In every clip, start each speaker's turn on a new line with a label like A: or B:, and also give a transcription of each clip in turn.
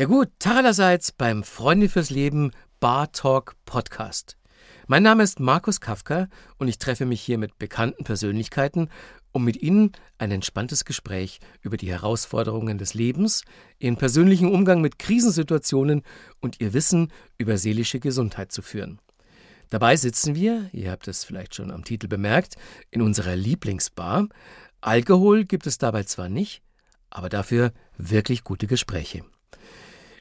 A: Ja gut, Tag allerseits beim Freunde fürs Leben Bar Talk Podcast. Mein Name ist Markus Kafka und ich treffe mich hier mit bekannten Persönlichkeiten, um mit Ihnen ein entspanntes Gespräch über die Herausforderungen des Lebens, Ihren persönlichen Umgang mit Krisensituationen und Ihr Wissen über seelische Gesundheit zu führen. Dabei sitzen wir, ihr habt es vielleicht schon am Titel bemerkt, in unserer Lieblingsbar. Alkohol gibt es dabei zwar nicht, aber dafür wirklich gute Gespräche.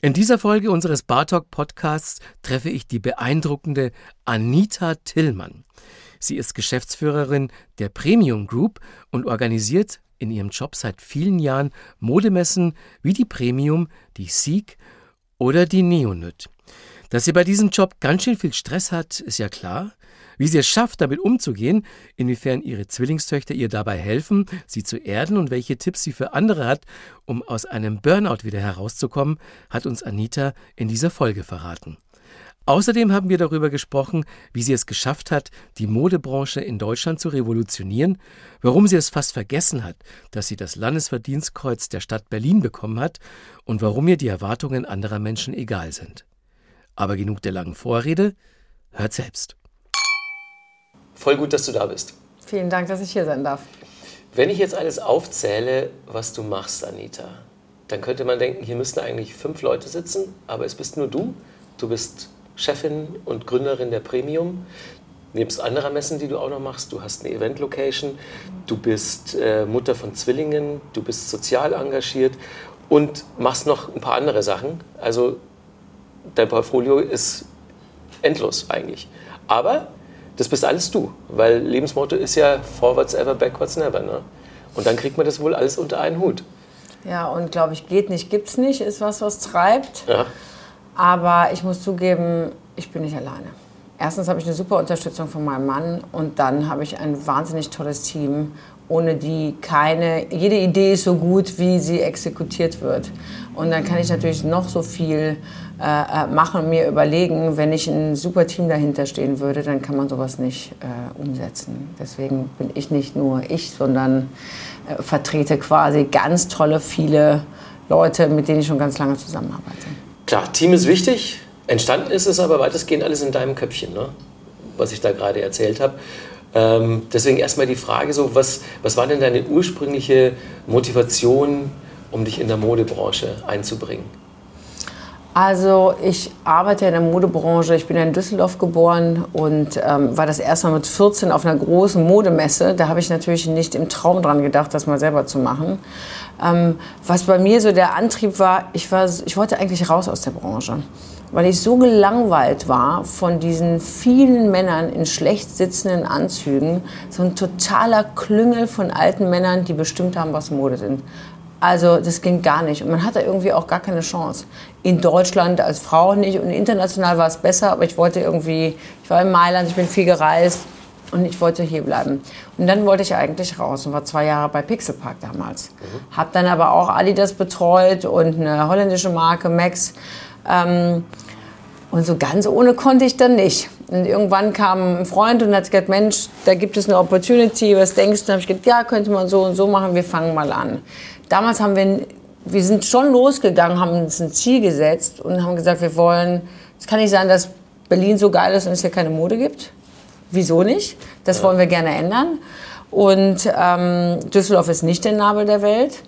A: In dieser Folge unseres Bartalk Podcasts treffe ich die beeindruckende Anita Tillmann. Sie ist Geschäftsführerin der Premium Group und organisiert in ihrem Job seit vielen Jahren Modemessen wie die Premium, die Sieg oder die Neonyt. Dass sie bei diesem Job ganz schön viel Stress hat, ist ja klar. Wie sie es schafft, damit umzugehen, inwiefern ihre Zwillingstöchter ihr dabei helfen, sie zu erden und welche Tipps sie für andere hat, um aus einem Burnout wieder herauszukommen, hat uns Anita in dieser Folge verraten. Außerdem haben wir darüber gesprochen, wie sie es geschafft hat, die Modebranche in Deutschland zu revolutionieren, warum sie es fast vergessen hat, dass sie das Landesverdienstkreuz der Stadt Berlin bekommen hat und warum ihr die Erwartungen anderer Menschen egal sind. Aber genug der langen Vorrede, hört selbst.
B: Voll gut, dass du da bist.
C: Vielen Dank, dass ich hier sein darf.
B: Wenn ich jetzt alles aufzähle, was du machst, Anita, dann könnte man denken, hier müssten eigentlich fünf Leute sitzen, aber es bist nur du. Du bist Chefin und Gründerin der Premium. Nebst anderer Messen, die du auch noch machst, du hast eine Event-Location, du bist äh, Mutter von Zwillingen, du bist sozial engagiert und machst noch ein paar andere Sachen. Also dein Portfolio ist endlos eigentlich. Aber das bist alles du, weil Lebensmotto ist ja forwards ever, backwards never. Ne? Und dann kriegt man das wohl alles unter einen Hut.
C: Ja, und glaube ich, geht nicht, gibt's nicht, ist was, was treibt. Ja. Aber ich muss zugeben, ich bin nicht alleine. Erstens habe ich eine super Unterstützung von meinem Mann und dann habe ich ein wahnsinnig tolles Team, ohne die keine, jede Idee ist so gut, wie sie exekutiert wird. Und dann kann ich natürlich noch so viel äh, äh, machen und mir überlegen, wenn ich ein super Team dahinter stehen würde, dann kann man sowas nicht äh, umsetzen. Deswegen bin ich nicht nur ich, sondern äh, vertrete quasi ganz tolle, viele Leute, mit denen ich schon ganz lange zusammenarbeite.
B: Klar, Team ist wichtig. Entstanden ist es aber weitestgehend alles in deinem Köpfchen, ne? was ich da gerade erzählt habe. Ähm, deswegen erstmal die Frage so, was, was war denn deine ursprüngliche Motivation, um dich in der Modebranche einzubringen?
C: Also ich arbeite in der Modebranche. Ich bin in Düsseldorf geboren und ähm, war das erste Mal mit 14 auf einer großen Modemesse. Da habe ich natürlich nicht im Traum dran gedacht, das mal selber zu machen. Ähm, was bei mir so der Antrieb war, ich, war, ich wollte eigentlich raus aus der Branche. Weil ich so gelangweilt war von diesen vielen Männern in schlecht sitzenden Anzügen. So ein totaler Klüngel von alten Männern, die bestimmt haben, was Mode sind. Also das ging gar nicht. Und man hatte irgendwie auch gar keine Chance. In Deutschland als Frau nicht und international war es besser, aber ich wollte irgendwie, ich war in Mailand, ich bin viel gereist und ich wollte hier bleiben. Und dann wollte ich eigentlich raus und war zwei Jahre bei Pixelpark damals. Mhm. Hab dann aber auch Adidas betreut und eine holländische Marke, Max. Ähm, und so ganz ohne konnte ich dann nicht. Und irgendwann kam ein Freund und hat gesagt, Mensch, da gibt es eine Opportunity, was denkst du? Und dann habe ich gesagt, ja, könnte man so und so machen, wir fangen mal an. Damals haben wir, wir sind schon losgegangen, haben uns ein Ziel gesetzt und haben gesagt, wir wollen, es kann nicht sein, dass Berlin so geil ist und es hier keine Mode gibt. Wieso nicht? Das wollen wir gerne ändern. Und ähm, Düsseldorf ist nicht der Nabel der Welt.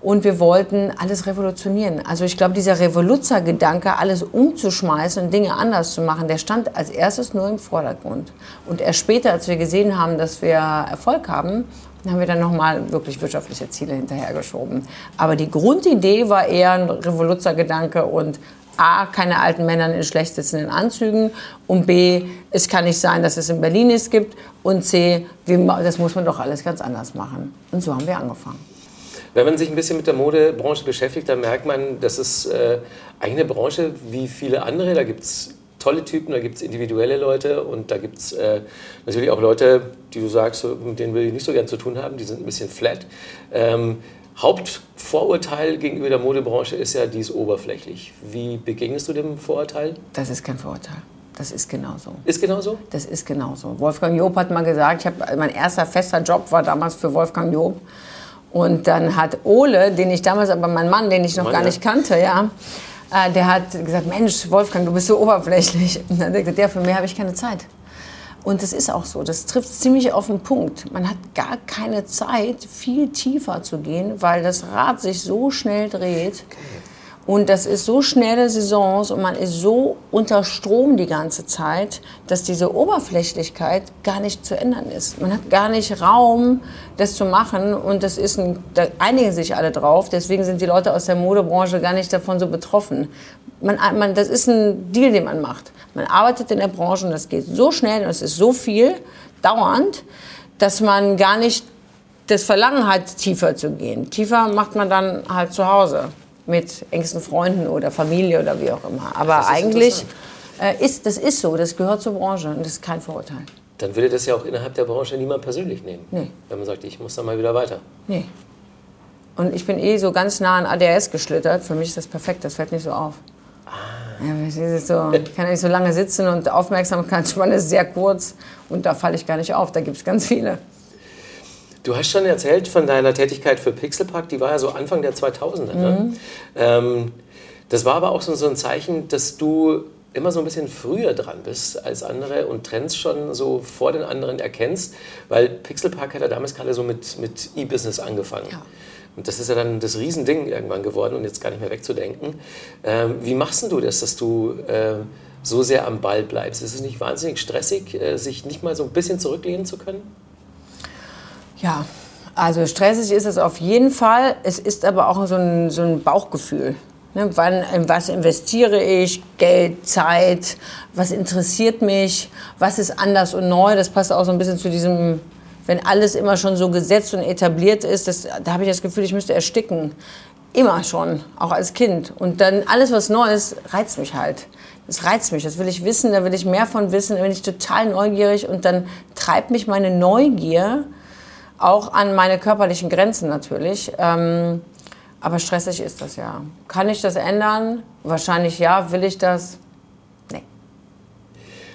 C: Und wir wollten alles revolutionieren. Also ich glaube, dieser Revoluzzer-Gedanke, alles umzuschmeißen und Dinge anders zu machen, der stand als erstes nur im Vordergrund. Und erst später, als wir gesehen haben, dass wir Erfolg haben, haben wir dann nochmal wirklich wirtschaftliche Ziele hinterhergeschoben. Aber die Grundidee war eher ein Revoluzzer-Gedanke und A, keine alten Männer in schlecht sitzenden Anzügen und B, es kann nicht sein, dass es in Berlin es gibt und C, wir, das muss man doch alles ganz anders machen. Und so haben wir angefangen.
B: Wenn man sich ein bisschen mit der Modebranche beschäftigt, dann merkt man, das ist äh, eine Branche wie viele andere. Da gibt es tolle Typen, da gibt es individuelle Leute und da gibt es äh, natürlich auch Leute, die du sagst, mit denen will ich nicht so gern zu tun haben, die sind ein bisschen flat. Ähm, Hauptvorurteil gegenüber der Modebranche ist ja, die ist oberflächlich. Wie begegnest du dem Vorurteil?
C: Das ist kein Vorurteil. Das ist genauso.
B: Ist genauso?
C: Das ist genauso. Wolfgang Job hat mal gesagt, ich hab, mein erster fester Job war damals für Wolfgang Job. Und dann hat Ole, den ich damals, aber mein Mann, den ich noch Mann, gar nicht kannte, ja, Äh, der hat gesagt, Mensch, Wolfgang, du bist so oberflächlich. Und dann hat er gesagt, ja, für mehr habe ich keine Zeit. Und das ist auch so, das trifft ziemlich auf den Punkt. Man hat gar keine Zeit, viel tiefer zu gehen, weil das Rad sich so schnell dreht. Okay. Und das ist so schnelle Saisons und man ist so unter Strom die ganze Zeit, dass diese Oberflächlichkeit gar nicht zu ändern ist. Man hat gar nicht Raum, das zu machen und das ist ein, da einigen sich alle drauf. Deswegen sind die Leute aus der Modebranche gar nicht davon so betroffen. Man, man, das ist ein Deal, den man macht. Man arbeitet in der Branche und das geht so schnell und es ist so viel dauernd, dass man gar nicht das Verlangen hat, tiefer zu gehen. Tiefer macht man dann halt zu Hause mit engsten Freunden oder Familie oder wie auch immer. Aber ist eigentlich äh, ist das ist so, das gehört zur Branche und das ist kein Vorurteil.
B: Dann würde das ja auch innerhalb der Branche niemand persönlich nehmen.
C: Nee.
B: Wenn man sagt, ich muss dann mal wieder weiter.
C: Nee. Und ich bin eh so ganz nah an ADS geschlittert. Für mich ist das perfekt, das fällt nicht so auf. Ah. Ja, so, ich kann ja nicht so lange sitzen und Aufmerksamkeitsspanne ist sehr kurz und da falle ich gar nicht auf. Da gibt es ganz viele.
B: Du hast schon erzählt von deiner Tätigkeit für Pixelpark, die war ja so Anfang der 2000er. Ne? Mhm. Ähm, das war aber auch so, so ein Zeichen, dass du immer so ein bisschen früher dran bist als andere und Trends schon so vor den anderen erkennst, weil Pixelpark hat ja damals gerade so mit, mit E-Business angefangen. Ja. Und das ist ja dann das Riesending irgendwann geworden und jetzt gar nicht mehr wegzudenken. Ähm, wie machst du das, dass du äh, so sehr am Ball bleibst? Ist es nicht wahnsinnig stressig, äh, sich nicht mal so ein bisschen zurücklehnen zu können?
C: Ja, also stressig ist es auf jeden Fall. Es ist aber auch so ein, so ein Bauchgefühl. Ne, wann, in was investiere ich? Geld, Zeit, was interessiert mich? Was ist anders und neu? Das passt auch so ein bisschen zu diesem, wenn alles immer schon so gesetzt und etabliert ist, das, da habe ich das Gefühl, ich müsste ersticken. Immer schon, auch als Kind. Und dann alles, was Neues, reizt mich halt. Das reizt mich, das will ich wissen, da will ich mehr von wissen, da bin ich total neugierig und dann treibt mich meine Neugier auch an meine körperlichen Grenzen natürlich. Ähm, aber stressig ist das ja. Kann ich das ändern? Wahrscheinlich ja. Will ich das? Nee.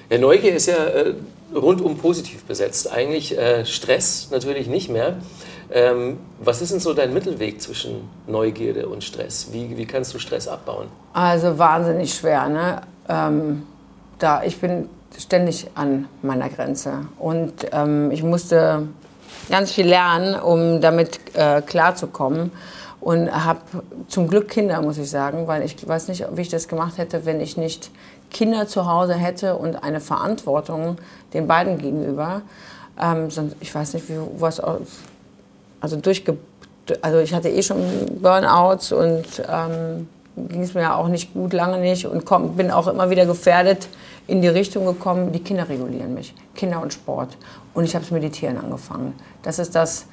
B: Ja, Neugier ist ja äh, rundum positiv besetzt. Eigentlich äh, Stress natürlich nicht mehr. Ähm, was ist denn so dein Mittelweg zwischen Neugierde und Stress? Wie, wie kannst du Stress abbauen?
C: Also wahnsinnig schwer. Ne? Ähm, da, ich bin ständig an meiner Grenze. Und ähm, ich musste ganz viel lernen, um damit äh, klarzukommen. Und habe zum Glück Kinder, muss ich sagen, weil ich weiß nicht, wie ich das gemacht hätte, wenn ich nicht Kinder zu Hause hätte und eine Verantwortung den beiden gegenüber. Ähm, ich weiß nicht, wie was also durchge also ich hatte eh schon Burnouts und ähm, ging es mir auch nicht gut, lange nicht und komm, bin auch immer wieder gefährdet in die Richtung gekommen, die Kinder regulieren mich, Kinder und Sport. Und ich habe das Meditieren angefangen. Das ist das,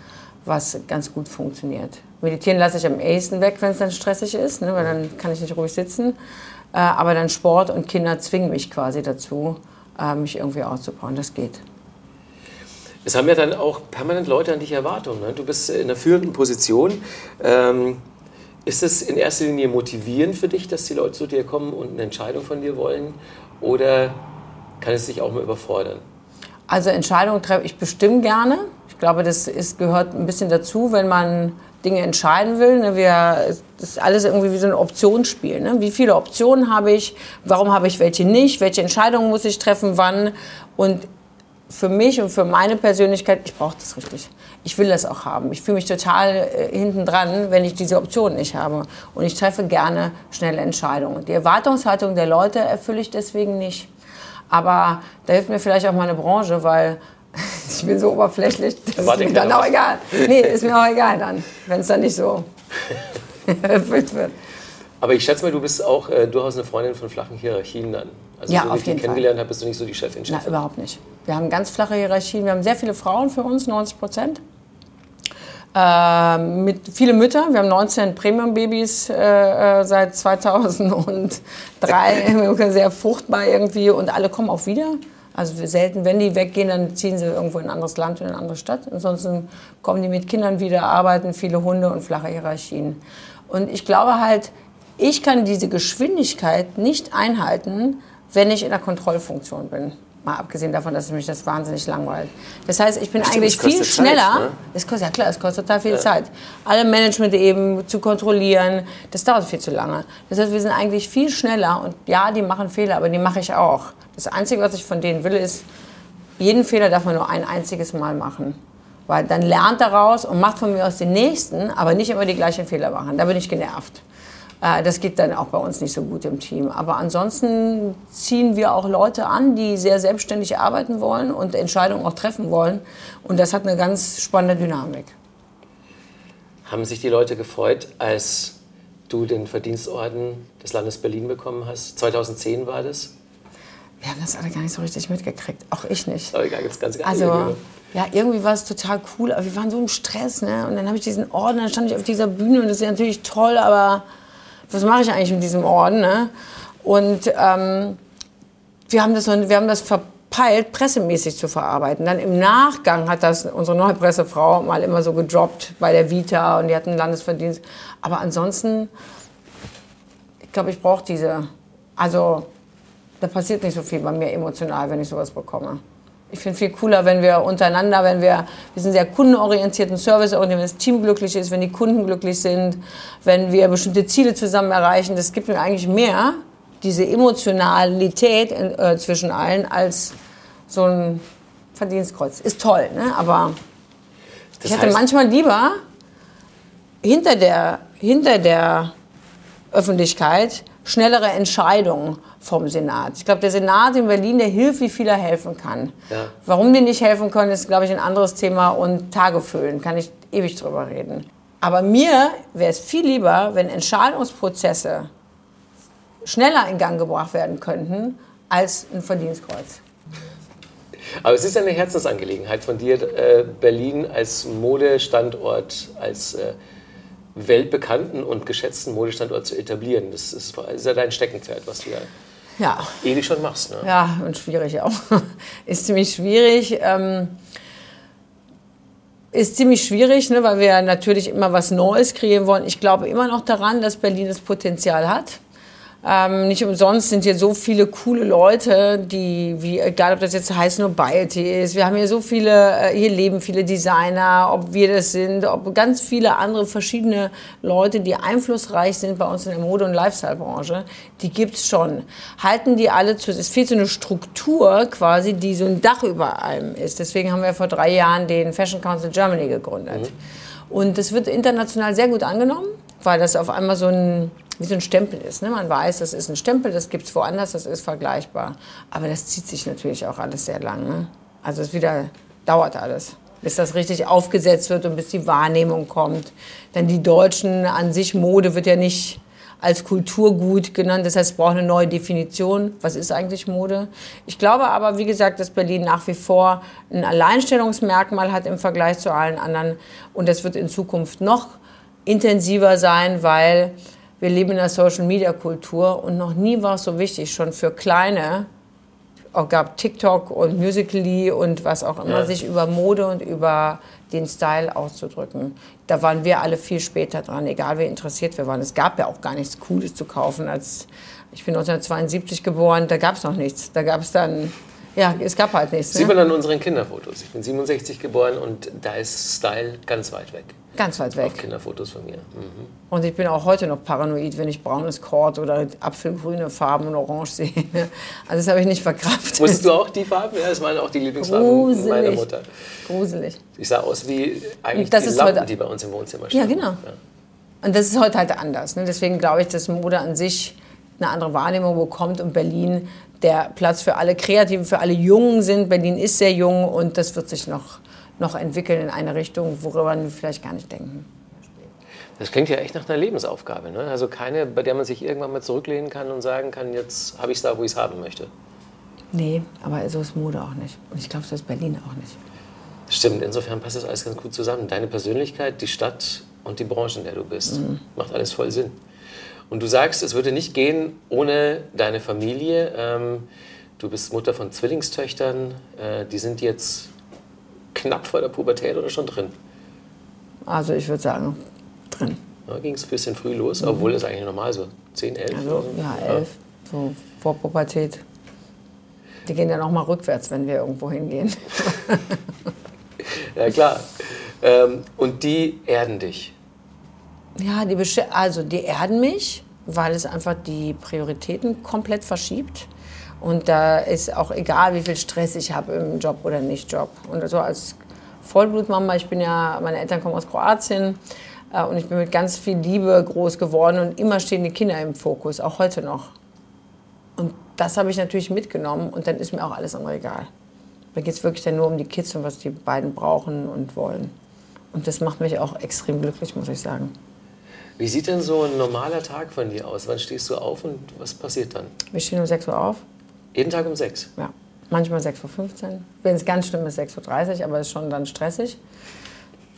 C: was ganz gut funktioniert. Meditieren lasse ich am ehesten weg, wenn es dann stressig ist, ne, weil dann kann ich nicht ruhig sitzen. Äh, aber dann Sport und Kinder zwingen mich quasi dazu, äh, mich irgendwie auszubauen. Das geht.
B: Es haben ja dann auch permanent Leute an dich Erwartungen. Ne? Du bist in einer führenden Position. Ähm, ist es in erster Linie motivierend für dich, dass die Leute zu dir kommen und eine Entscheidung von dir wollen? Oder kann es dich auch mal überfordern?
C: Also Entscheidungen treffe ich bestimmt gerne. Ich glaube, das ist, gehört ein bisschen dazu, wenn man Dinge entscheiden will. Ne? Wir, das ist alles irgendwie wie so ein Optionsspiel. Ne? Wie viele Optionen habe ich? Warum habe ich welche nicht? Welche Entscheidungen muss ich treffen? Wann? Und für mich und für meine Persönlichkeit, ich brauche das richtig. Ich will das auch haben. Ich fühle mich total äh, hinten dran, wenn ich diese Option nicht habe. Und ich treffe gerne schnelle Entscheidungen. Die Erwartungshaltung der Leute erfülle ich deswegen nicht. Aber da hilft mir vielleicht auch meine Branche, weil ich bin so oberflächlich, das ist mir dann auch egal. Nee, ist mir auch egal dann, wenn es dann nicht so
B: erfüllt wird. Aber ich schätze mal, du bist auch äh, durchaus eine Freundin von flachen Hierarchien dann. Also
C: ja,
B: so
C: wie ich dich
B: kennengelernt habe, bist du nicht so die Chefin.
C: Chefin. Na, überhaupt nicht. Wir haben ganz flache Hierarchien. Wir haben sehr viele Frauen für uns, 90 Prozent. Äh, mit viele Mütter. Wir haben 19 Premium-Babys äh, äh seit 2003. sehr fruchtbar irgendwie und alle kommen auch wieder. Also selten, wenn die weggehen, dann ziehen sie irgendwo in ein anderes Land, in eine andere Stadt. Ansonsten kommen die mit Kindern wieder, arbeiten, viele Hunde und flache Hierarchien. Und ich glaube halt, ich kann diese Geschwindigkeit nicht einhalten, wenn ich in der Kontrollfunktion bin. Mal abgesehen davon, dass mich das wahnsinnig langweilt. Das heißt, ich bin
B: Stimmt,
C: eigentlich viel schneller.
B: Zeit, ne?
C: Es kostet, ja klar, es kostet total viel Zeit. Alle Management eben zu kontrollieren, das dauert viel zu lange. Das heißt, wir sind eigentlich viel schneller und ja, die machen Fehler, aber die mache ich auch. Das Einzige, was ich von denen will, ist, jeden Fehler darf man nur ein einziges Mal machen. Weil dann lernt daraus und macht von mir aus den nächsten, aber nicht immer die gleichen Fehler machen. Da bin ich genervt. Äh, Das geht dann auch bei uns nicht so gut im Team. Aber ansonsten ziehen wir auch Leute an, die sehr selbstständig arbeiten wollen und Entscheidungen auch treffen wollen. Und das hat eine ganz spannende Dynamik.
B: Haben sich die Leute gefreut, als du den Verdienstorden des Landes Berlin bekommen hast? 2010 war das?
C: Wir haben das alle gar nicht so richtig mitgekriegt. Auch ich nicht.
B: Aber ganz, ganz, ganz
C: Also, ja, irgendwie war es total cool, aber wir waren so im Stress, ne? Und dann habe ich diesen Orden, dann stand ich auf dieser Bühne und das ist ja natürlich toll, aber was mache ich eigentlich mit diesem Orden, ne? Und ähm, wir haben das, wir haben das verpeilt, pressemäßig zu verarbeiten. Dann im Nachgang hat das unsere neue Pressefrau mal immer so gedroppt bei der Vita und die hatten Landesverdienst. Aber ansonsten, ich glaube, ich brauche diese, also da passiert nicht so viel bei mir emotional, wenn ich sowas bekomme. Ich finde viel cooler, wenn wir untereinander, wenn wir, wir sind sehr kundenorientiert und serviceorientiert, wenn das Team glücklich ist, wenn die Kunden glücklich sind, wenn wir bestimmte Ziele zusammen erreichen. Das gibt mir eigentlich mehr, diese Emotionalität äh, zwischen allen, als so ein Verdienstkreuz. Ist toll, ne? aber
B: Das
C: ich hätte manchmal lieber hinter der, hinter der Öffentlichkeit schnellere Entscheidungen vom Senat. Ich glaube, der Senat in Berlin, der hilft, wie viel er helfen kann.
B: Ja.
C: Warum die nicht helfen können, ist, glaube ich, ein anderes Thema und Tage füllen, kann ich ewig drüber reden. Aber mir wäre es viel lieber, wenn Entscheidungsprozesse schneller in Gang gebracht werden könnten, als ein Verdienstkreuz.
B: Aber es ist ja eine Herzensangelegenheit von dir, äh, Berlin als Modestandort, als äh, weltbekannten und geschätzten Modestandort zu etablieren. Das ist, ist ja dein Steckenpferd, was du ja
C: Ja,
B: ewig schon machst. Ne?
C: Ja, und schwierig auch. Ist ziemlich schwierig. Ähm, ist ziemlich schwierig, ne, weil wir natürlich immer was Neues kreieren wollen. Ich glaube immer noch daran, dass Berlin das Potenzial hat. Ähm, nicht umsonst sind hier so viele coole Leute, die, wie, egal ob das jetzt heißt Nobiety ist, wir haben hier so viele, äh, hier leben viele Designer, ob wir das sind, ob ganz viele andere verschiedene Leute, die einflussreich sind bei uns in der Mode- und Lifestyle-Branche, die gibt's schon. Halten die alle zu, es fehlt so eine Struktur quasi, die so ein Dach über allem ist. Deswegen haben wir vor drei Jahren den Fashion Council Germany gegründet. Und das wird international sehr gut angenommen, weil das auf einmal so ein, wie so ein Stempel ist. Ne? Man weiß, das ist ein Stempel, das gibt es woanders, das ist vergleichbar. Aber das zieht sich natürlich auch alles sehr lang. Ne? Also es wieder dauert alles, bis das richtig aufgesetzt wird und bis die Wahrnehmung kommt. Denn die Deutschen an sich, Mode wird ja nicht als Kulturgut genannt. Das heißt, es braucht eine neue Definition. Was ist eigentlich Mode? Ich glaube aber, wie gesagt, dass Berlin nach wie vor ein Alleinstellungsmerkmal hat im Vergleich zu allen anderen. Und das wird in Zukunft noch intensiver sein, weil wir leben in einer Social-Media-Kultur und noch nie war es so wichtig, schon für Kleine, auch gab TikTok und Musical.ly und was auch immer,
B: Ja.
C: sich über Mode und über den Style auszudrücken. Da waren wir alle viel später dran, egal wie interessiert wir waren. Es gab ja auch gar nichts Cooles zu kaufen. Als ich bin 1972 geboren, da gab es noch nichts. Da gab es dann, ja, es gab halt nichts.
B: Sieht
C: Ne?
B: man an unseren Kinderfotos. Ich bin 67 geboren und da ist Style ganz weit weg.
C: Ganz weit
B: Auf
C: weg.
B: Kinderfotos von mir. Mhm.
C: Und ich bin auch heute noch paranoid, wenn ich braunes Kord oder apfelgrüne Farben und orange sehe. Also das habe ich nicht verkraftet.
B: Wusstest du auch die Farben? Ja, das waren auch die Lieblingsfarben meiner
C: Gruselig.
B: Mutter.
C: Gruselig.
B: Ich sah aus wie eigentlich
C: Das
B: die Lampen,
C: heute-
B: die bei uns im Wohnzimmer
C: Ja,
B: standen.
C: genau. Und das ist heute halt anders. Ne? Deswegen glaube ich, dass Mode an sich eine andere Wahrnehmung bekommt und Berlin der Platz für alle Kreativen, für alle Jungen sind. Berlin ist sehr jung und das wird sich noch, noch entwickeln in eine Richtung, worüber wir vielleicht gar nicht denken.
B: Das klingt ja echt nach einer Lebensaufgabe. Ne? Also keine, bei der man sich irgendwann mal zurücklehnen kann und sagen kann, jetzt habe ich es da, wo ich es haben möchte.
C: Nee, aber so ist Mode auch nicht. Und ich glaube, so ist Berlin auch nicht.
B: Stimmt, insofern passt das alles ganz gut zusammen. Deine Persönlichkeit, die Stadt und die Branche, in der du bist.
C: Mhm.
B: Macht alles voll Sinn. Und du sagst, es würde nicht gehen ohne deine Familie. Ähm, du bist Mutter von Zwillingstöchtern. Äh, die sind jetzt knapp vor der Pubertät oder schon drin.
C: Also ich würde sagen, drin.
B: Da ging es ein bisschen früh los, obwohl das eigentlich normal so 10, 11
C: Mhm. Also
B: oder so.
C: ja, elf, so vor Pubertät. Die gehen dann auch mal rückwärts, wenn wir irgendwo hingehen.
B: ja, klar. Ähm, und die erden dich.
C: Ja, die, also die erden mich, weil es einfach die Prioritäten komplett verschiebt. Und da ist auch egal, wie viel Stress ich habe im Job oder nicht Job. Und so als Vollblutmama, ich bin ja, meine Eltern kommen aus Kroatien äh, und ich bin mit ganz viel Liebe groß geworden und immer stehen die Kinder im Fokus, auch heute noch. Und das habe ich natürlich mitgenommen und dann ist mir auch alles andere egal. Da geht es wirklich dann nur um die Kids und was die beiden brauchen und wollen. Und das macht mich auch extrem glücklich, muss ich sagen.
B: Wie sieht denn so ein normaler Tag von dir aus? Wann stehst du auf und was passiert dann?
C: Wir stehen um 6 Uhr auf.
B: Jeden Tag um 6?
C: Ja. Manchmal 6.15 Uhr. Wenn es ganz schlimm ist, 6.30 Uhr, aber es ist schon dann stressig.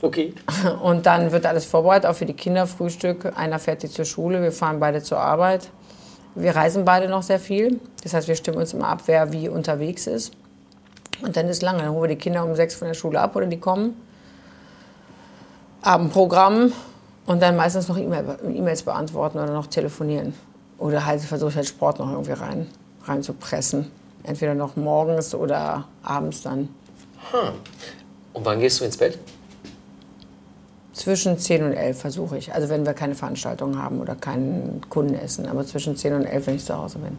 B: Okay.
C: Und dann wird alles vorbereitet, auch für die Kinder, Frühstück. Einer fährt die zur Schule, wir fahren beide zur Arbeit. Wir reisen beide noch sehr viel. Das heißt, wir stimmen uns immer ab, wer wie unterwegs ist. Und dann ist lange. Dann holen wir die Kinder um sechs von der Schule ab oder die kommen. Abendprogramm und dann meistens noch E-Mails beantworten oder noch telefonieren. Oder halt versuche ich halt Sport noch irgendwie rein, rein zu pressen. Entweder noch morgens oder abends dann.
B: Hm. Und wann gehst du ins Bett?
C: Zwischen 10 und 11 versuche ich. Also wenn wir keine Veranstaltung haben oder keinen Kundenessen. Aber zwischen 10 und 11, wenn ich zu Hause bin.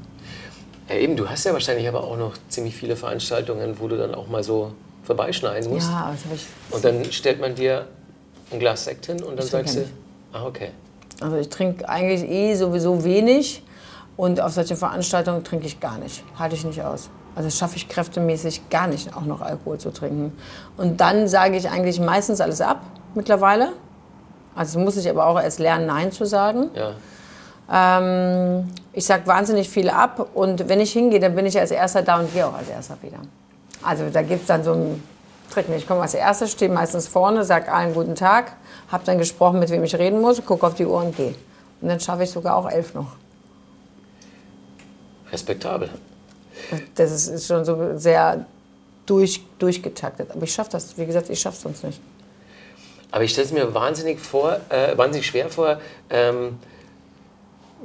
B: Ja, eben, du hast ja wahrscheinlich aber auch noch ziemlich viele Veranstaltungen, wo du dann auch mal so vorbeischneiden musst.
C: Ja, also ich.
B: Und dann stellt man dir ein Glas Sekt hin und dann sagst du, ah, okay.
C: Also ich trinke eigentlich eh sowieso wenig und auf solche Veranstaltungen trinke ich gar nicht. Halte ich nicht aus. Also schaffe ich kräftemäßig gar nicht, auch noch Alkohol zu trinken. Und dann sage ich eigentlich meistens alles ab mittlerweile. Also muss ich aber auch erst lernen, Nein zu sagen.
B: Ja.
C: Ähm, ich sage wahnsinnig viel ab und wenn ich hingehe, dann bin ich als Erster da und gehe auch als Erster wieder. Also da gibt es dann so einen Trick. Ich komme als Erster, stehe meistens vorne, sage allen guten Tag, habe dann gesprochen, mit wem ich reden muss, gucke auf die Uhr und gehe. Und dann schaffe ich sogar auch elf noch.
B: Respektabel.
C: Das ist, schon so sehr durch, durchgetaktet. Aber ich schaffe das, wie gesagt, ich schaffe es sonst nicht.
B: Aber ich stelle es mir wahnsinnig, vor, äh, wahnsinnig schwer vor, ähm,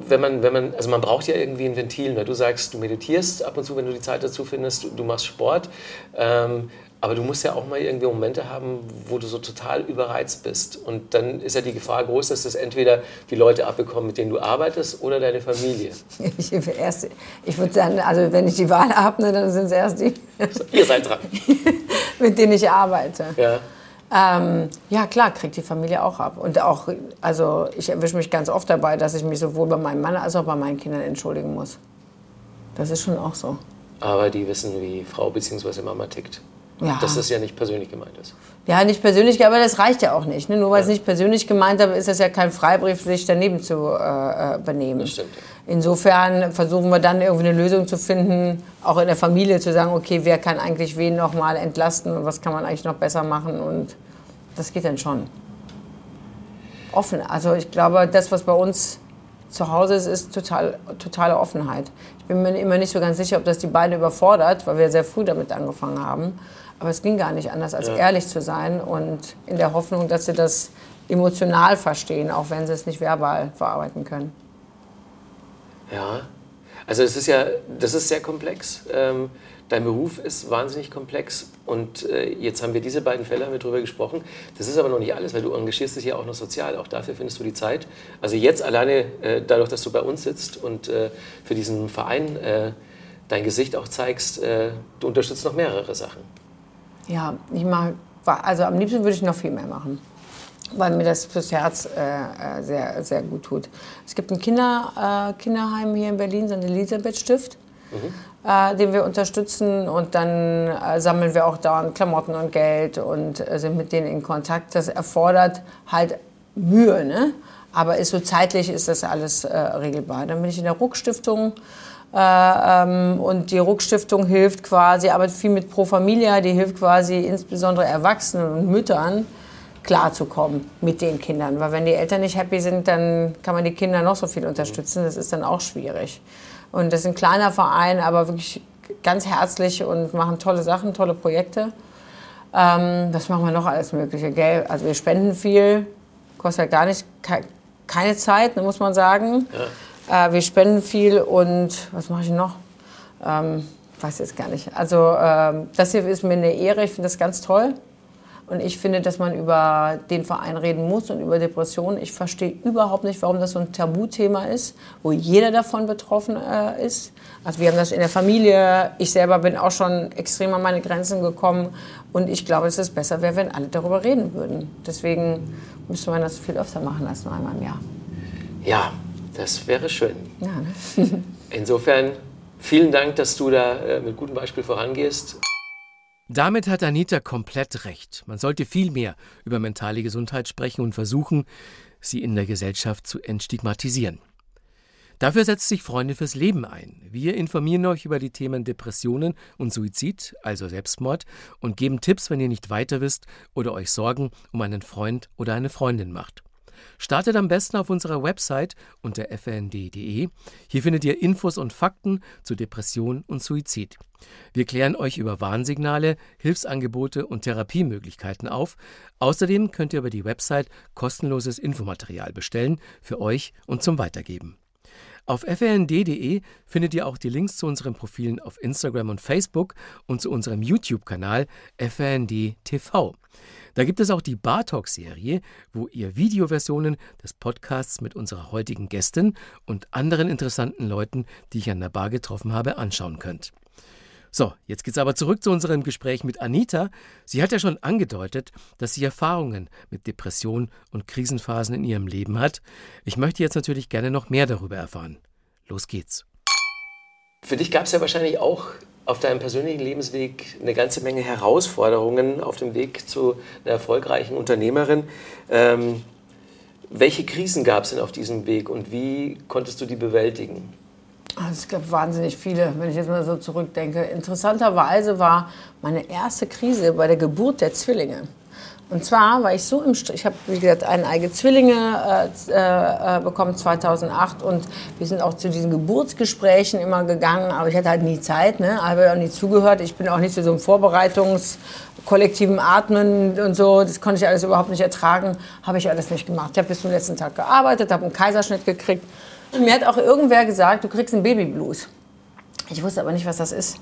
B: wenn man, wenn man, also man braucht ja irgendwie ein Ventil. Ne? Du sagst, du meditierst ab und zu, wenn du die Zeit dazu findest, du, du machst Sport. Ähm, aber du musst ja auch mal irgendwie Momente haben, wo du so total überreizt bist. Und dann ist ja die Gefahr groß, dass das entweder die Leute abbekommen, mit denen du arbeitest, oder deine Familie.
C: Ich, erst, ich würde sagen, also wenn ich die Wahl habe, ne, dann sind es erst die.
B: Ihr seid dran.
C: mit denen ich arbeite.
B: Ja.
C: Ähm, ja, klar, kriegt die Familie auch ab. Und auch, also ich erwische mich ganz oft dabei, dass ich mich sowohl bei meinem Mann als auch bei meinen Kindern entschuldigen muss. Das ist schon auch so.
B: Aber die wissen, wie Frau bzw. Mama tickt. Ja. Dass das ja nicht persönlich gemeint ist.
C: Ja, nicht persönlich, aber das reicht ja auch nicht. Ne? Nur weil ja. es nicht persönlich gemeint ist, ist das ja kein Freibrief, sich daneben zu äh, äh benehmen.
B: Das stimmt.
C: Insofern versuchen wir dann irgendwie eine Lösung zu finden, auch in der Familie zu sagen, okay, wer kann eigentlich wen noch mal entlasten und was kann man eigentlich noch besser machen und das geht dann schon. Offen. Also ich glaube, das, was bei uns zu Hause ist, ist total, totale Offenheit. Ich bin mir immer nicht so ganz sicher, ob das die beiden überfordert, weil wir sehr früh damit angefangen haben. Aber es ging gar nicht anders, als ja. ehrlich zu sein und in der Hoffnung, dass sie das emotional verstehen, auch wenn sie es nicht verbal verarbeiten können.
B: Ja, also es ist ja, das ist sehr komplex. Ähm, dein Beruf ist wahnsinnig komplex und äh, jetzt haben wir diese beiden Fälle haben wir drüber gesprochen. Das ist aber noch nicht alles, weil du engagierst dich ja auch noch sozial. Auch dafür findest du die Zeit. Also jetzt alleine äh, dadurch, dass du bei uns sitzt und äh, für diesen Verein äh, dein Gesicht auch zeigst, äh, du unterstützt noch mehrere Sachen.
C: Ja, ich mag, also am liebsten würde ich noch viel mehr machen, weil mir das fürs Herz äh, äh, sehr, sehr gut tut. Es gibt ein Kinder, äh, Kinderheim hier in Berlin, so ein Elisabeth-Stift. Mhm. Äh, den wir unterstützen und dann äh, sammeln wir auch da Klamotten und Geld und äh, sind mit denen in Kontakt. Das erfordert halt Mühe, ne? aber ist so zeitlich ist das alles regelbar. Dann bin ich in der Ruckstiftung ähm, und die Ruckstiftung hilft quasi, arbeitet viel mit Pro Familia, die hilft quasi insbesondere Erwachsenen und Müttern klarzukommen mit den Kindern. Weil wenn die Eltern nicht happy sind, dann kann man die Kinder noch so viel unterstützen. Das ist dann auch schwierig. Und das ist ein kleiner Verein, aber wirklich ganz herzlich und machen tolle Sachen, tolle Projekte. Ähm, was machen wir noch alles Mögliche? Gell? Also wir spenden viel, kostet halt gar nicht keine Zeit, muss man sagen. Ja. Äh, wir spenden viel und was mache ich noch? Ähm, weiß jetzt gar nicht. Also ähm, das hier ist mir eine Ehre, ich finde das ganz toll. Und ich finde, dass man über den Verein reden muss und über Depressionen. Ich verstehe überhaupt nicht, warum das so ein Tabuthema ist, wo jeder davon betroffen äh, ist. Also wir haben das in der Familie. Ich selber bin auch schon extrem an meine Grenzen gekommen. Und ich glaube, dass es besser wäre, wenn alle darüber reden würden. Deswegen müsste man das viel öfter machen als nur einmal im Jahr.
D: Ja, das wäre schön.
C: Ja, ne?
D: Insofern vielen Dank, dass du da äh, mit gutem Beispiel vorangehst.
B: Damit hat Anita komplett recht. Man sollte viel mehr über mentale Gesundheit sprechen und versuchen, sie in der Gesellschaft zu entstigmatisieren. Dafür setzt sich Freunde fürs Leben ein. Wir informieren euch über die Themen Depressionen und Suizid, also Selbstmord, und geben Tipps, wenn ihr nicht weiter wisst oder euch Sorgen um einen Freund oder eine Freundin macht. Startet am besten auf unserer Website unter fnd.de. Hier findet ihr Infos und Fakten zu Depression und Suizid. Wir klären euch über Warnsignale, Hilfsangebote und Therapiemöglichkeiten auf. Außerdem könnt ihr über die Website kostenloses Infomaterial bestellen für euch und zum Weitergeben. Auf frnd.de findet ihr auch die Links zu unseren Profilen auf Instagram und Facebook und zu unserem YouTube-Kanal FRND TV. Da gibt es auch die Bartalk-Serie, wo ihr Videoversionen des Podcasts mit unserer heutigen Gästin und anderen interessanten Leuten, die ich an der Bar getroffen habe, anschauen könnt. So, jetzt geht's aber zurück zu unserem Gespräch mit Anita. Sie hat ja schon angedeutet, dass sie Erfahrungen mit Depressionen und Krisenphasen in ihrem Leben hat. Ich möchte jetzt natürlich gerne noch mehr darüber erfahren. Los geht's.
D: Für dich gab es ja wahrscheinlich auch auf deinem persönlichen Lebensweg eine ganze Menge Herausforderungen auf dem Weg zu einer erfolgreichen Unternehmerin. Ähm, welche Krisen gab es denn auf diesem Weg und wie konntest du die bewältigen?
C: Also es gab wahnsinnig viele, wenn ich jetzt mal so zurückdenke. Interessanterweise war meine erste Krise bei der Geburt der Zwillinge. Und zwar war ich so im Strich, ich habe, wie gesagt, eineige Zwillinge äh, äh, bekommen 2008 und wir sind auch zu diesen Geburtsgesprächen immer gegangen, aber ich hatte halt nie Zeit, ne? habe auch nie zugehört. Ich bin auch nicht zu so einem Vorbereitungskollektiven Atmen und so, das konnte ich alles überhaupt nicht ertragen, habe ich alles nicht gemacht. Ich habe bis zum letzten Tag gearbeitet, habe einen Kaiserschnitt gekriegt und mir hat auch irgendwer gesagt, du kriegst einen Babyblues. Ich wusste aber nicht, was das ist.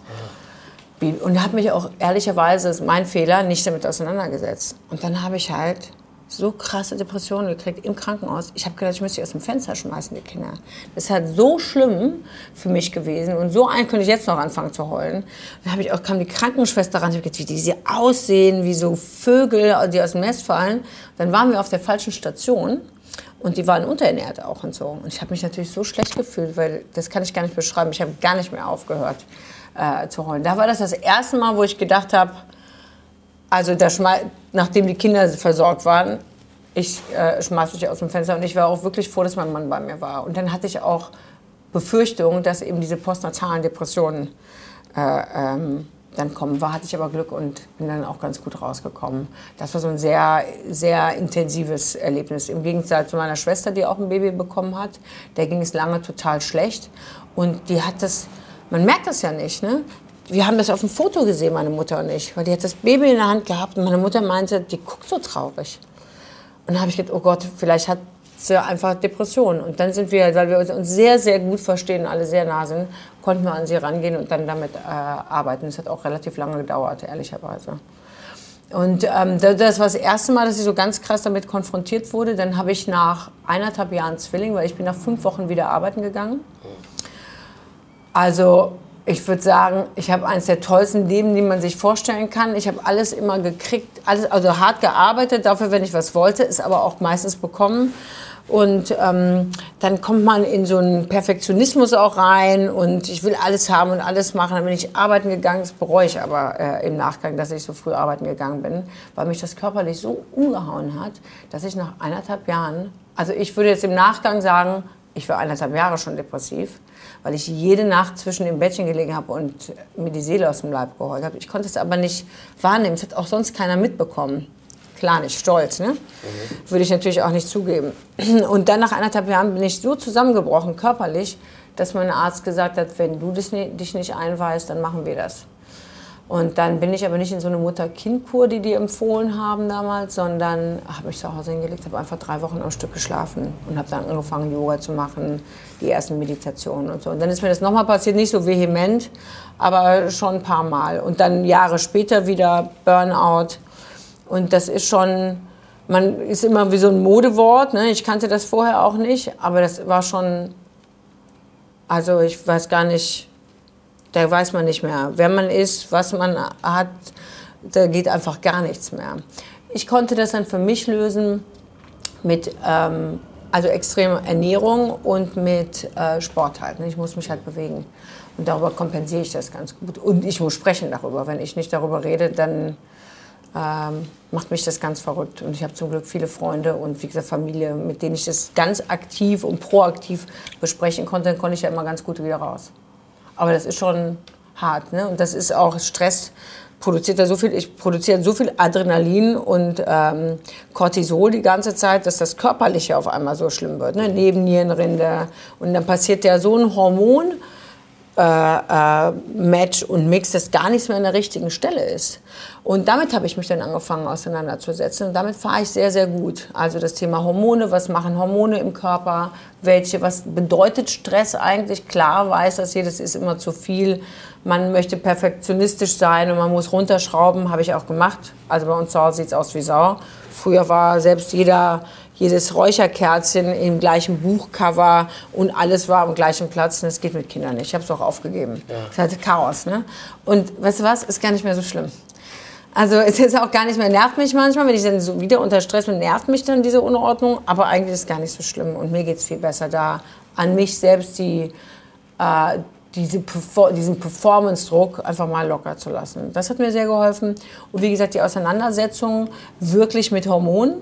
C: Und habe mich auch ehrlicherweise, ist mein Fehler, nicht damit auseinandergesetzt. Und dann habe ich halt so krasse Depressionen gekriegt im Krankenhaus. Ich habe gedacht, ich müsste sie aus dem Fenster schmeißen, die Kinder. Das ist halt so schlimm für mich gewesen. Und so ein könnte ich jetzt noch anfangen zu heulen. Dann habe ich auch, kam die Krankenschwester ran, ich habe gedacht, wie die aussehen, wie so Vögel, die aus dem Nest fallen. Dann waren wir auf der falschen Station. Und die waren unterernährt auch und so. Und ich habe mich natürlich so schlecht gefühlt, weil das kann ich gar nicht beschreiben. Ich habe gar nicht mehr aufgehört äh, zu heulen. Da war das das erste Mal, wo ich gedacht habe, also nachdem die Kinder versorgt waren, ich äh, schmeiß mich aus dem Fenster und ich war auch wirklich froh, dass mein Mann bei mir war. Und dann hatte ich auch Befürchtungen, dass eben diese postnatalen Depressionen äh, ähm, dann kommen. War hatte ich aber Glück und bin dann auch ganz gut rausgekommen. Das war so ein sehr, sehr intensives Erlebnis. Im Gegensatz zu meiner Schwester, die auch ein Baby bekommen hat, der ging es lange total schlecht und die hat das man merkt das ja nicht, ne? Wir haben das auf dem Foto gesehen, meine Mutter und ich, weil die hat das Baby in der Hand gehabt und meine Mutter meinte, die guckt so traurig. Und dann habe ich gedacht, oh Gott, vielleicht hat sie einfach Depressionen. Und dann sind wir, weil wir uns sehr, sehr gut verstehen, alle sehr nah sind, konnten wir an sie rangehen und dann damit äh, arbeiten. Das hat auch relativ lange gedauert, ehrlicherweise. Und ähm, das war das erste Mal, dass ich so ganz krass damit konfrontiert wurde. Dann habe ich nach eineinhalb Jahren Zwilling, weil ich bin nach fünf Wochen wieder arbeiten gegangen. Also ich würde sagen, ich habe eines der tollsten Leben, die man sich vorstellen kann. Ich habe alles immer gekriegt, alles, also hart gearbeitet dafür, wenn ich was wollte, ist aber auch meistens bekommen. Und ähm, dann kommt man in so einen Perfektionismus auch rein und ich will alles haben und alles machen. Dann bin ich arbeiten gegangen, das bereue ich aber äh, im Nachgang, dass ich so früh arbeiten gegangen bin, weil mich das körperlich so umgehauen hat, dass ich nach eineinhalb Jahren, also ich würde jetzt im Nachgang sagen, ich war eineinhalb Jahre schon depressiv weil ich jede Nacht zwischen dem Bettchen gelegen habe und mir die Seele aus dem Leib geholt habe. Ich konnte es aber nicht wahrnehmen. Das hat auch sonst keiner mitbekommen. Klar nicht, stolz, ne? Mhm. Würde ich natürlich auch nicht zugeben. Und dann nach anderthalb Jahren bin ich so zusammengebrochen, körperlich, dass mein Arzt gesagt hat, wenn du dich nicht einweist, dann machen wir das. Und dann bin ich aber nicht in so eine Mutter-Kind-Kur, die die empfohlen haben damals, sondern habe mich zu Hause hingelegt, habe einfach drei Wochen am Stück geschlafen und habe dann angefangen, Yoga zu machen, die ersten Meditationen und so. Und dann ist mir das nochmal passiert, nicht so vehement, aber schon ein paar Mal. Und dann Jahre später wieder Burnout. Und das ist schon, man ist immer wie so ein Modewort. Ne? Ich kannte das vorher auch nicht, aber das war schon, also ich weiß gar nicht, da weiß man nicht mehr, wer man ist, was man hat, da geht einfach gar nichts mehr. Ich konnte das dann für mich lösen mit ähm, also extreme Ernährung und mit äh, Sport halt. Ne? Ich muss mich halt bewegen. Und darüber kompensiere ich das ganz gut. Und ich muss sprechen darüber. Wenn ich nicht darüber rede, dann ähm, macht mich das ganz verrückt. Und ich habe zum Glück viele Freunde und wie gesagt Familie, mit denen ich das ganz aktiv und proaktiv besprechen konnte. Dann konnte ich ja immer ganz gut wieder raus. Aber das ist schon hart. Ne? Und das ist auch Stress. Produziert da so viel, ich produziere so viel Adrenalin und ähm, Cortisol die ganze Zeit, dass das Körperliche auf einmal so schlimm wird. Ne? Nebennierenrinde. Und dann passiert ja so ein Hormon, äh, äh, Match und Mix, das gar nichts mehr an der richtigen Stelle ist. Und damit habe ich mich dann angefangen auseinanderzusetzen und damit fahre ich sehr, sehr gut. Also das Thema Hormone, was machen Hormone im Körper, welche, was bedeutet Stress eigentlich? Klar weiß das jedes ist immer zu viel. Man möchte perfektionistisch sein und man muss runterschrauben, habe ich auch gemacht. Also bei uns zu sieht es aus wie Sau. Früher war selbst jeder jedes Räucherkerzchen im gleichen Buchcover und alles war am gleichen Platz. Und das geht mit Kindern nicht. Ich habe es auch aufgegeben. Ja. Das ist halt Chaos. Ne? Und weißt du was? Ist gar nicht mehr so schlimm. Also es ist auch gar nicht mehr, nervt mich manchmal, wenn ich dann so wieder unter Stress bin, nervt mich dann diese Unordnung. Aber eigentlich ist es gar nicht so schlimm und mir geht es viel besser da, an mich selbst die, äh, diese, diesen Performance-Druck einfach mal locker zu lassen. Das hat mir sehr geholfen. Und wie gesagt, die Auseinandersetzung wirklich mit Hormonen,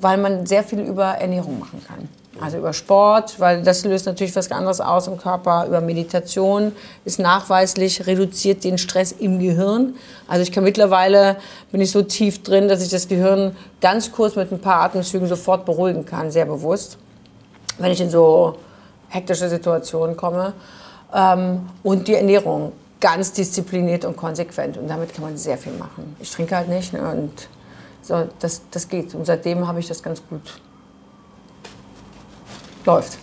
C: weil man sehr viel über Ernährung machen kann. Also über Sport, weil das löst natürlich was anderes aus im Körper. Über Meditation ist nachweislich, reduziert den Stress im Gehirn. Also ich kann mittlerweile, bin ich so tief drin, dass ich das Gehirn ganz kurz mit ein paar Atemzügen sofort beruhigen kann, sehr bewusst. Wenn ich in so hektische Situationen komme. Ähm, und die Ernährung ganz diszipliniert und konsequent. Und damit kann man sehr viel machen. Ich trinke halt nicht ne, und so, das, das geht. Und seitdem habe ich das ganz gut. Läuft.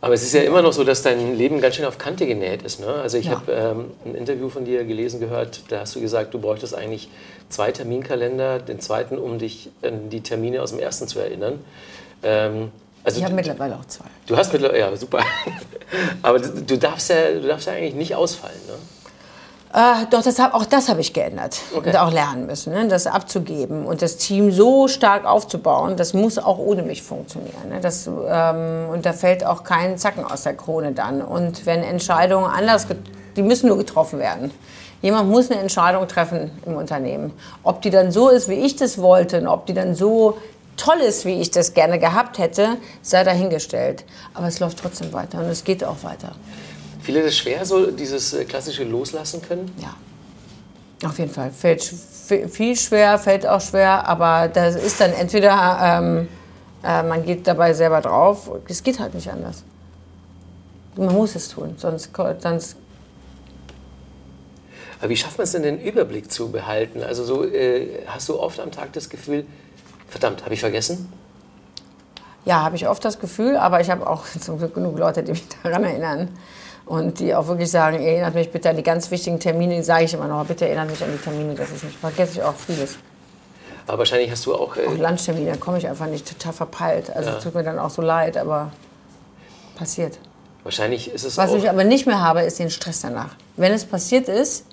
B: Aber es ist ja immer noch so, dass dein Leben ganz schön auf Kante genäht ist. Ne? Also ich ja. habe ähm, ein Interview von dir gelesen, gehört, da hast du gesagt, du bräuchtest eigentlich zwei Terminkalender, den zweiten, um dich an die Termine aus dem ersten zu erinnern. Ähm,
C: also ich habe mittlerweile auch zwei.
B: Du hast mittlerweile, ja, super. Aber du, du, darfst ja, du darfst ja eigentlich nicht ausfallen, ne?
C: Äh, doch, das hab, auch das habe ich geändert okay. und auch lernen müssen, ne? das abzugeben und das Team so stark aufzubauen, das muss auch ohne mich funktionieren. Ne? Das, ähm, und da fällt auch kein Zacken aus der Krone dann. Und wenn Entscheidungen anders, die müssen nur getroffen werden. Jemand muss eine Entscheidung treffen im Unternehmen. Ob die dann so ist, wie ich das wollte, und ob die dann so toll ist, wie ich das gerne gehabt hätte, sei dahingestellt. Aber es läuft trotzdem weiter und es geht auch weiter.
B: Viele das schwer, so dieses äh, klassische Loslassen können?
C: Ja. Auf jeden Fall. Fällt viel schwer, fällt auch schwer, aber das ist dann entweder, ähm, äh, man geht dabei selber drauf, es geht halt nicht anders. Man muss es tun, sonst, sonst
B: aber wie schafft man es denn, den Überblick zu behalten? Also so, äh, hast du oft am Tag das Gefühl, Verdammt, habe ich vergessen?
C: Ja, habe ich oft das Gefühl, aber ich habe auch zum Glück genug Leute, die mich daran erinnern. Und die auch wirklich sagen, erinnert mich bitte an die ganz wichtigen Termine, die sage ich immer noch, bitte erinnert mich an die Termine, das ist nicht, vergesse ich auch vieles.
B: Aber wahrscheinlich hast du auch...
C: Äh auch Lunchtermine, da komme ich einfach nicht total verpeilt. Also ja. tut mir dann auch so leid, aber passiert.
B: Wahrscheinlich ist es
C: Was ich aber nicht mehr habe, ist den Stress danach. Wenn es passiert ist,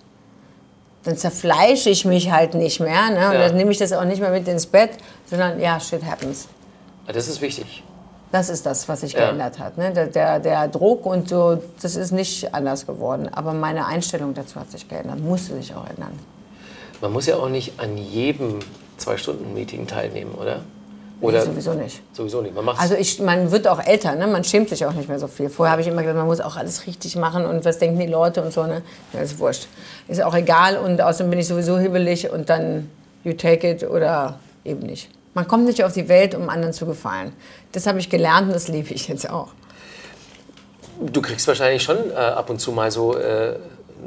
C: dann zerfleische ich mich halt nicht mehr. Ne? Und ja. dann nehme ich das auch nicht mehr mit ins Bett, sondern ja, shit happens.
B: Ah, das ist wichtig.
C: Das ist das, was sich ja. geändert hat. Ne? Der, der, der, Druck und so, das ist nicht anders geworden. Aber meine Einstellung dazu hat sich geändert, musste sich auch ändern.
B: Man muss ja auch nicht an jedem Zwei-Stunden-Meeting teilnehmen, oder?
C: Oder nee, sowieso nicht.
B: Sowieso nicht.
C: Man also ich, man wird auch älter, ne? man schämt sich auch nicht mehr so viel. Vorher habe ich immer gedacht, man muss auch alles richtig machen und was denken die Leute und so. Ne? Ja, ist wurscht. Ist auch egal und außerdem bin ich sowieso hibbelig und dann you take it oder eben nicht. Man kommt nicht auf die Welt, um anderen zu gefallen. Das habe ich gelernt und das lebe ich jetzt auch.
B: Du kriegst wahrscheinlich schon äh, ab und zu mal so äh,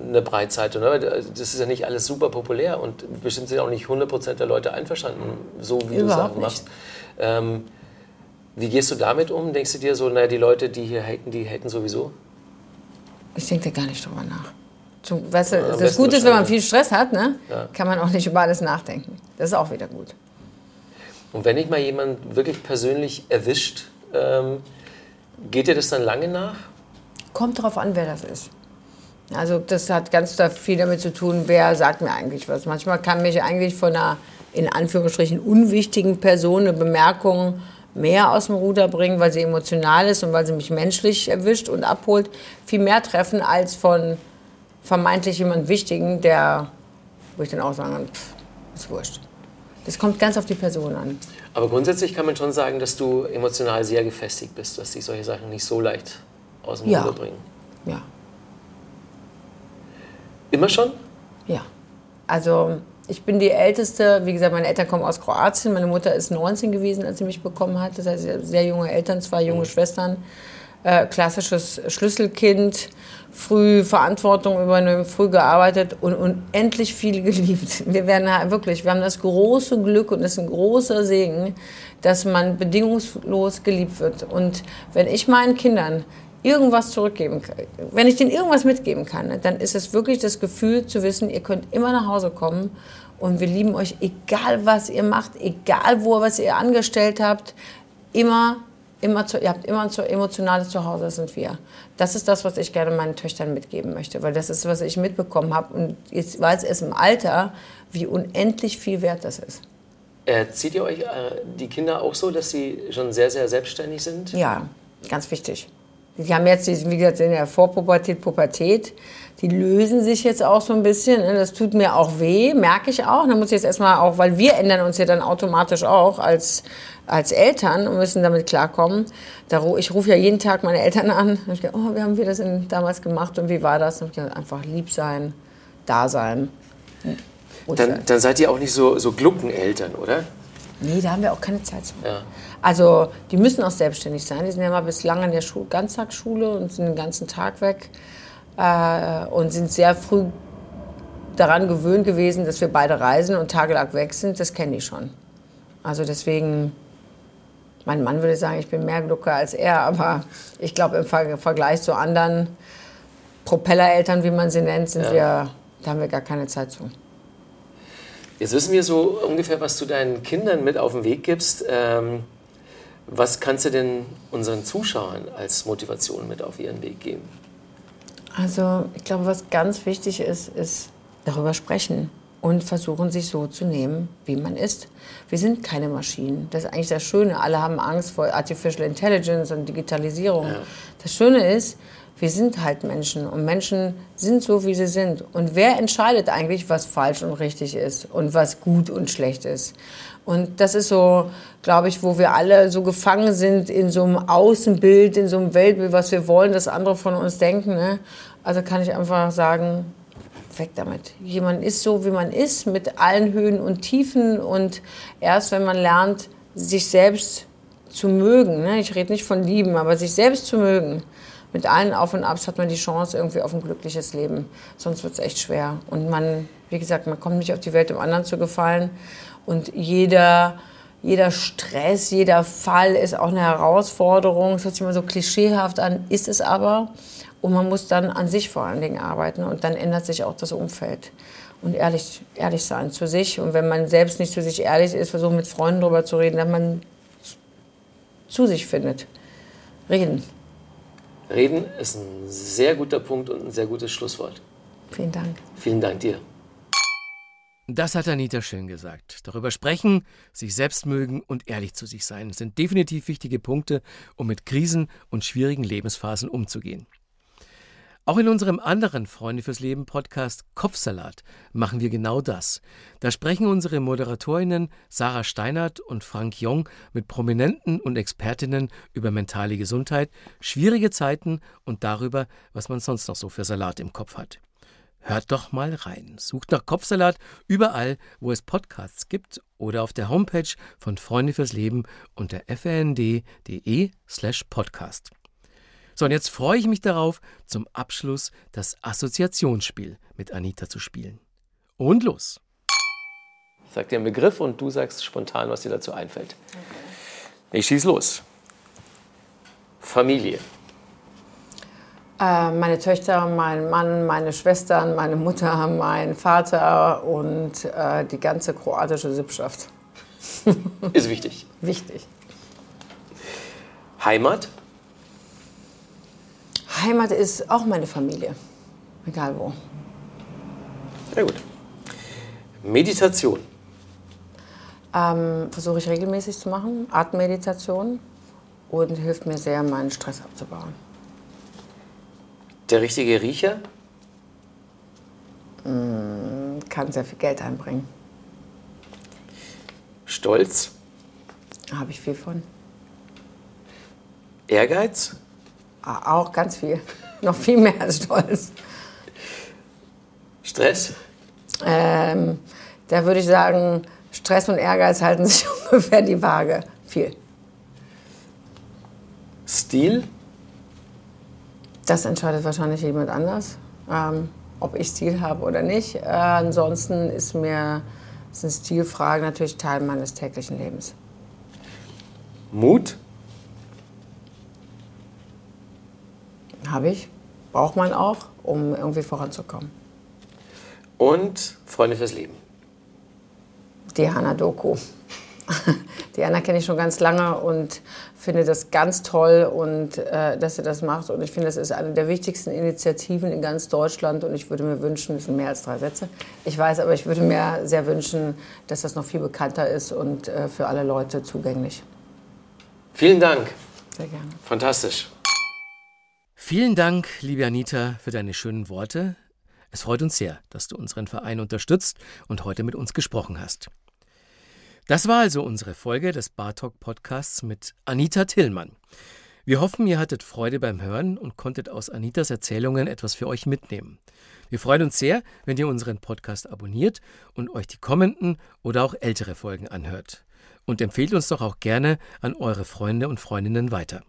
B: eine Breitseite. Ne? Das ist ja nicht alles super populär und bestimmt sind auch nicht 100% der Leute einverstanden, so wie du Sachen machst. Ähm, wie gehst du damit um? Denkst du dir so, naja, die Leute, die hier haten, die haten sowieso?
C: Ich denke da gar nicht drüber nach. Zum, weißt du, ja, das Gute ist, wenn man viel Stress hat, ne, ja. kann man auch nicht über alles nachdenken. Das ist auch wieder gut.
B: Und wenn ich mal jemand wirklich persönlich erwischt, ähm, geht dir das dann lange nach?
C: Kommt drauf an, wer das ist. Also das hat ganz viel damit zu tun, wer sagt mir eigentlich was. Manchmal kann mich eigentlich von einer in Anführungsstrichen unwichtigen Person eine Bemerkung mehr aus dem Ruder bringen, weil sie emotional ist und weil sie mich menschlich erwischt und abholt, viel mehr treffen als von vermeintlich jemand Wichtigen, der, wo ich dann auch sagen pff, ist wurscht. Das kommt ganz auf die Person an.
B: Aber grundsätzlich kann man schon sagen, dass du emotional sehr gefestigt bist, dass sich solche Sachen nicht so leicht aus dem ja. Ruder bringen.
C: Ja.
B: Immer schon?
C: Ja. Also ich bin die Älteste. Wie gesagt, meine Eltern kommen aus Kroatien. Meine Mutter ist 19 gewesen, als sie mich bekommen hat. Das heißt, sehr junge Eltern, zwei junge mhm. Schwestern. Äh, klassisches Schlüsselkind, früh Verantwortung übernehmen, früh gearbeitet und unendlich viel geliebt. Wir werden wirklich, wir haben das große Glück und es ist ein großer Segen, dass man bedingungslos geliebt wird. Und wenn ich meinen Kindern irgendwas zurückgeben kann, wenn ich denen irgendwas mitgeben kann, dann ist es wirklich das Gefühl zu wissen, ihr könnt immer nach Hause kommen und wir lieben euch, egal was ihr macht, egal wo, was ihr angestellt habt, immer, immer zu, ihr habt immer ein emotionales Zuhause, das sind wir. Das ist das, was ich gerne meinen Töchtern mitgeben möchte, weil das ist, was ich mitbekommen habe und jetzt weiß es im Alter, wie unendlich viel wert das ist.
B: Erzieht ihr euch äh, die Kinder auch so, dass sie schon sehr, sehr selbstständig sind?
C: Ja, ganz wichtig. Die haben jetzt, wie gesagt, in der Vorpubertät, Pubertät. Die lösen sich jetzt auch so ein bisschen. Das tut mir auch weh, merke ich auch. Da muss ich jetzt erstmal auch, weil wir ändern uns ja dann automatisch auch als, als Eltern und müssen damit klarkommen. Ich rufe ja jeden Tag meine Eltern an. Ich gedacht, oh, wie haben wir das denn damals gemacht und wie war das? Und ich gedacht, einfach lieb sein, da sein.
B: Dann, dann, seid ihr auch nicht so, so Gluckeneltern, oder?
C: Nee, da haben wir auch keine Zeit zu. Ja. Also die müssen auch selbstständig sein. Die sind ja mal bislang in der Schul Ganztagsschule und sind den ganzen Tag weg äh, und sind sehr früh daran gewöhnt gewesen, dass wir beide reisen und tagelang weg sind. Das kenne ich schon. Also deswegen, mein Mann würde sagen, ich bin mehr Glucker als er, aber ich glaube im Vergleich zu anderen Propellereltern, wie man sie nennt, sind ja. wir, da haben wir gar keine Zeit zu.
B: Jetzt wissen wir so ungefähr, was du deinen Kindern mit auf den Weg gibst. Ähm, was kannst du denn unseren Zuschauern als Motivation mit auf ihren Weg geben?
C: Also ich glaube, was ganz wichtig ist, ist darüber sprechen und versuchen, sich so zu nehmen, wie man ist. Wir sind keine Maschinen. Das ist eigentlich das Schöne. Alle haben Angst vor Artificial Intelligence und Digitalisierung. Ja. Das Schöne ist, wir sind halt Menschen und Menschen sind so, wie sie sind. Und wer entscheidet eigentlich, was falsch und richtig ist und was gut und schlecht ist? Und das ist so, glaube ich, wo wir alle so gefangen sind in so einem Außenbild, in so einem Weltbild, was wir wollen, dass andere von uns denken. Ne? Also kann ich einfach sagen, weg damit. Jemand ist so, wie man ist, mit allen Höhen und Tiefen. Und erst wenn man lernt, sich selbst zu mögen, ne? ich rede nicht von lieben, aber sich selbst zu mögen, mit allen Auf und Abs hat man die Chance irgendwie auf ein glückliches Leben. Sonst wird es echt schwer. Und man, wie gesagt, man kommt nicht auf die Welt, um anderen zu gefallen. Und jeder, jeder Stress, jeder Fall ist auch eine Herausforderung. Es hört sich immer so klischeehaft an, ist es aber. Und man muss dann an sich vor allen Dingen arbeiten. Und dann ändert sich auch das Umfeld. Und ehrlich, ehrlich sein zu sich. Und wenn man selbst nicht zu sich ehrlich ist, versuchen mit Freunden darüber zu reden, dass man zu sich findet. Reden.
B: Reden ist ein sehr guter Punkt und ein sehr gutes Schlusswort.
C: Vielen Dank.
B: Vielen Dank dir.
A: Das hat Anita schön gesagt. Darüber sprechen, sich selbst mögen und ehrlich zu sich sein sind definitiv wichtige Punkte, um mit Krisen und schwierigen Lebensphasen umzugehen. Auch in unserem anderen Freunde fürs Leben Podcast Kopfsalat machen wir genau das. Da sprechen unsere Moderatorinnen Sarah Steinert und Frank Jong mit Prominenten und Expertinnen über mentale Gesundheit, schwierige Zeiten und darüber, was man sonst noch so für Salat im Kopf hat. Hört doch mal rein. Sucht nach Kopfsalat überall, wo es Podcasts gibt oder auf der Homepage von Freunde fürs Leben unter fnd.de slash podcast.
B: So, und jetzt freue ich mich darauf, zum Abschluss das Assoziationsspiel mit Anita zu spielen. Und los!
E: Ich sag dir einen Begriff und du sagst spontan, was dir dazu einfällt. Okay. Ich schieß los. Familie.
C: Äh, meine Töchter, mein Mann, meine Schwestern, meine Mutter, mein Vater und äh, die ganze kroatische Sippschaft.
E: Ist wichtig.
C: Wichtig.
E: Heimat?
C: Heimat ist auch meine Familie. Egal wo.
E: Sehr gut. Meditation?
C: Ähm, Versuche ich regelmäßig zu machen. Atemmeditation. Und hilft mir sehr, meinen Stress abzubauen.
E: Der richtige Riecher?
C: Mm, kann sehr viel Geld einbringen.
E: Stolz?
C: Habe ich viel von.
E: Ehrgeiz?
C: Ah, auch ganz viel. Noch viel mehr als Stolz.
E: Stress?
C: Ähm, da würde ich sagen, Stress und Ehrgeiz halten sich ungefähr die Waage. Viel.
E: Stil?
C: Das entscheidet wahrscheinlich jemand anders, ähm, ob ich Stil habe oder nicht. Äh, ansonsten ist mir sind Stilfragen natürlich Teil meines täglichen Lebens.
E: Mut?
C: Habe ich. Braucht man auch, um irgendwie voranzukommen.
E: Und Freunde fürs Leben?
C: Diana Doku. Diana kenne ich schon ganz lange und finde das ganz toll und äh, dass sie das macht. Und ich finde, das ist eine der wichtigsten Initiativen in ganz Deutschland. Und ich würde mir wünschen, das sind mehr als drei Sätze. Ich weiß, aber ich würde mir sehr wünschen, dass das noch viel bekannter ist und äh, für alle Leute zugänglich.
E: Vielen Dank.
C: Sehr gerne.
E: Fantastisch.
B: Vielen Dank, liebe Anita, für deine schönen Worte. Es freut uns sehr, dass du unseren Verein unterstützt und heute mit uns gesprochen hast. Das war also unsere Folge des Bartok Podcasts mit Anita Tillmann. Wir hoffen, ihr hattet Freude beim Hören und konntet aus Anitas Erzählungen etwas für euch mitnehmen. Wir freuen uns sehr, wenn ihr unseren Podcast abonniert und euch die kommenden oder auch ältere Folgen anhört. Und empfehlt uns doch auch gerne an eure Freunde und Freundinnen weiter.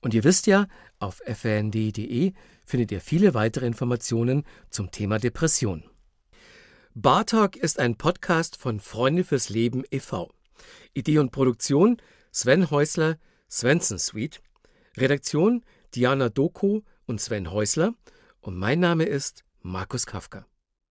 B: Und ihr wisst ja, auf fnd.de findet ihr viele weitere Informationen zum Thema Depression. Bartalk ist ein Podcast von Freunde fürs Leben e.V. Idee und Produktion Sven Häusler, Svensson Suite. Redaktion Diana Doku und Sven Häusler. Und mein Name ist Markus Kafka.